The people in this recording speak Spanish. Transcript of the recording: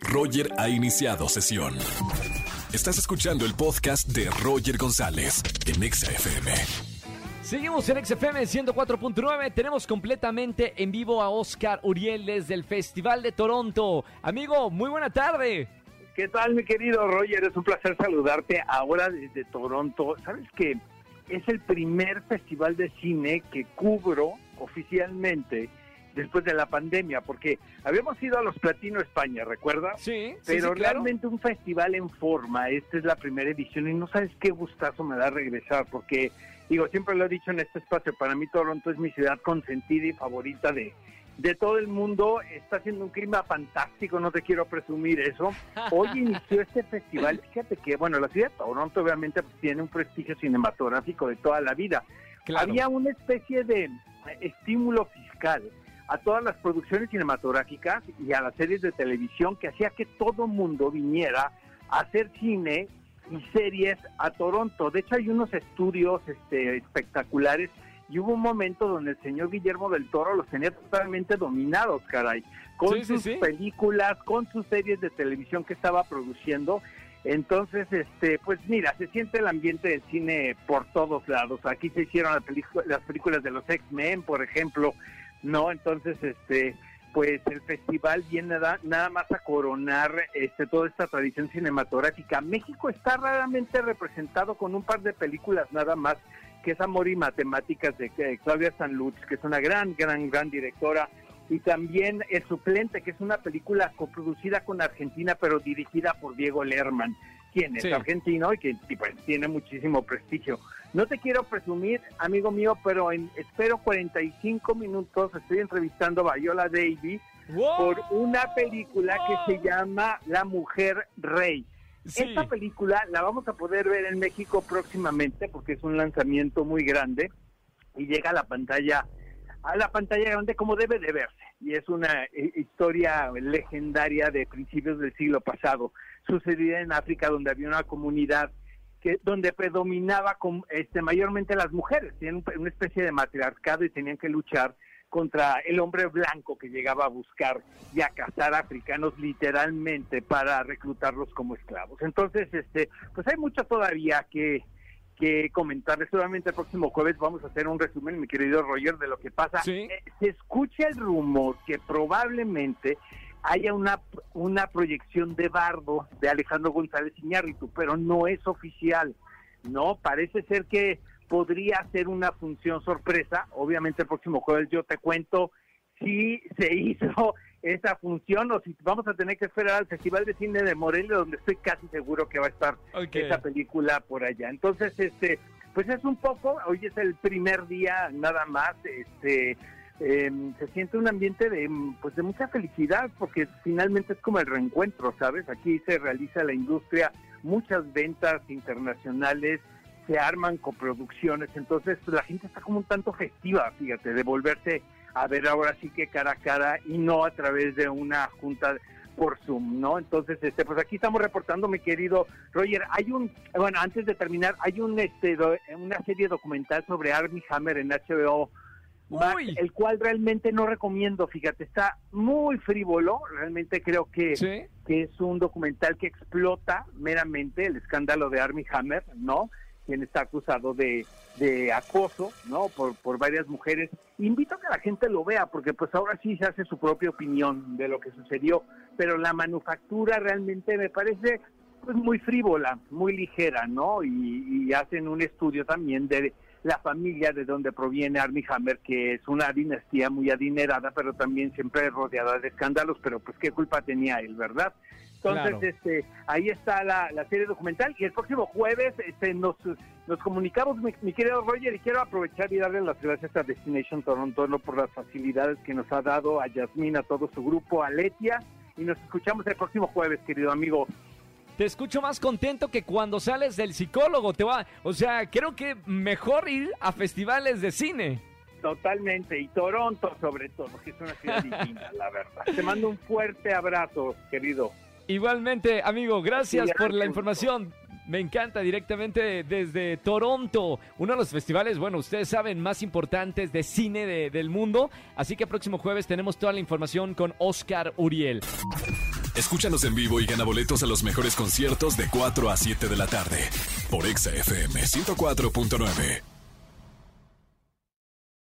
Roger ha iniciado sesión. Estás escuchando el podcast de Roger González en Exa FM. Seguimos en XFM 104.9. Tenemos completamente en vivo a Oscar Uriel desde el Festival de Toronto. Amigo, muy buena tarde. ¿Qué tal, mi querido Roger? Es un placer saludarte ahora desde Toronto. ¿Sabes que es el primer festival de cine que cubro oficialmente después de la pandemia? Porque habíamos ido a los Platino España, ¿recuerdas? Sí, Pero sí, realmente un festival en forma, esta es la primera edición y no sabes qué gustazo me da regresar, porque digo, siempre lo he dicho en este espacio, para mí Toronto es mi ciudad consentida y favorita de, de todo el mundo, está haciendo un clima fantástico, no te quiero presumir eso. Hoy inició este festival, fíjate que, bueno, la ciudad de Toronto obviamente pues, tiene un prestigio cinematográfico de toda la vida. Claro. Había una especie de estímulo fiscal a todas las producciones cinematográficas y a las series de televisión que hacía que todo mundo viniera a hacer cine y series a Toronto. De hecho, hay unos estudios este, espectaculares y hubo un momento donde el señor Guillermo del Toro los tenía totalmente dominados, caray, con Sí, sus sí. películas, con sus series de televisión que estaba produciendo. Entonces, este, pues mira, se siente el ambiente del cine por todos lados. Aquí se hicieron las películas de los X-Men, por ejemplo, ¿no? Entonces, este, pues el festival viene da- nada más a coronar este, toda esta tradición cinematográfica. México está raramente representado con un par de películas nada más, que es Amor y Matemáticas de Claudia Sanlutz, que es una gran, gran, gran directora, y también El Suplente, que es una película coproducida con Argentina, pero dirigida por Diego Lerman, quien es Sí. argentino y que y, pues, tiene muchísimo prestigio. No te quiero presumir, amigo mío, pero en espero 45 minutos estoy entrevistando a Viola Davis ¡Wow! por una película que se llama La Mujer Rey. Sí. Esta película la vamos a poder ver en México próximamente porque es un lanzamiento muy grande y llega a la pantalla a la pantalla grande como debe de verse. Y es una eh, historia legendaria de principios del siglo pasado. Sucedida en África donde había una comunidad que donde predominaba con, este mayormente las mujeres. Tenían un- una especie de matriarcado y tenían que luchar contra el hombre blanco que llegaba a buscar y a cazar africanos literalmente para reclutarlos como esclavos. Entonces, este, pues hay mucho todavía que, que comentarles. Solamente el próximo jueves vamos a hacer un resumen, mi querido Roger, de lo que pasa. Sí. Eh, se escucha el rumor que probablemente haya una, una proyección de Bardo de Alejandro González Iñárritu, pero no es oficial. No, parece ser que podría ser una función sorpresa. Obviamente el próximo jueves yo te cuento si se hizo esa función o si vamos a tener que esperar al Festival de Cine de Morelia, donde estoy casi seguro que va a estar esa película por allá. Entonces, este, pues es un poco, hoy es el primer día nada más, este, eh, se siente un ambiente de, pues de mucha felicidad, porque finalmente es como el reencuentro, ¿sabes? Aquí se realiza la industria, muchas ventas internacionales, se arman coproducciones, entonces la gente está como un tanto festiva, fíjate, de volverse a ver ahora sí que cara a cara y no a través de una junta por Zoom, ¿no? Entonces, este, pues aquí estamos reportando, mi querido Roger. Hay un, bueno, antes de terminar, hay un, este, do- una serie documental sobre Armie Hammer en HBO, Max, el cual realmente no recomiendo. Fíjate, está muy frívolo. Realmente creo que Sí. que es un documental que explota meramente el escándalo de Armie Hammer, ¿no? Quien está acusado de, de acoso, ¿no? Por, varias mujeres. Invito a que la gente lo vea, porque pues ahora sí se hace su propia opinión de lo que sucedió, pero la manufactura realmente me parece pues muy frívola, muy ligera, ¿no? Y, y hacen un estudio también de la familia de donde proviene Armie Hammer, que es una dinastía muy adinerada, pero también siempre rodeada de escándalos, pero pues qué culpa tenía él, ¿verdad? Entonces, Claro. este, ahí está la, la serie documental y el próximo jueves este, nos, nos comunicamos, mi, mi querido Roger, y quiero aprovechar y darle las gracias a Destination Toronto ¿no? por las facilidades que nos ha dado a Yasmín, a todo su grupo, a Letia, y nos escuchamos el próximo jueves, querido amigo. Te escucho más contento que cuando sales del psicólogo. Te va, o sea, creo que mejor ir a festivales de cine. Totalmente, y Toronto sobre todo, que es una ciudad divina, la verdad. Te mando un fuerte abrazo, querido. Igualmente, amigo, gracias Sí, por la gusto. información. Me encanta directamente desde Toronto, uno de los festivales, bueno, ustedes saben, más importantes de cine de- del mundo. Así que próximo jueves tenemos toda la información con Oscar Uriel. Escúchanos en vivo y gana boletos a los mejores conciertos de 4 a 7 de la tarde por Exa FM 104.9.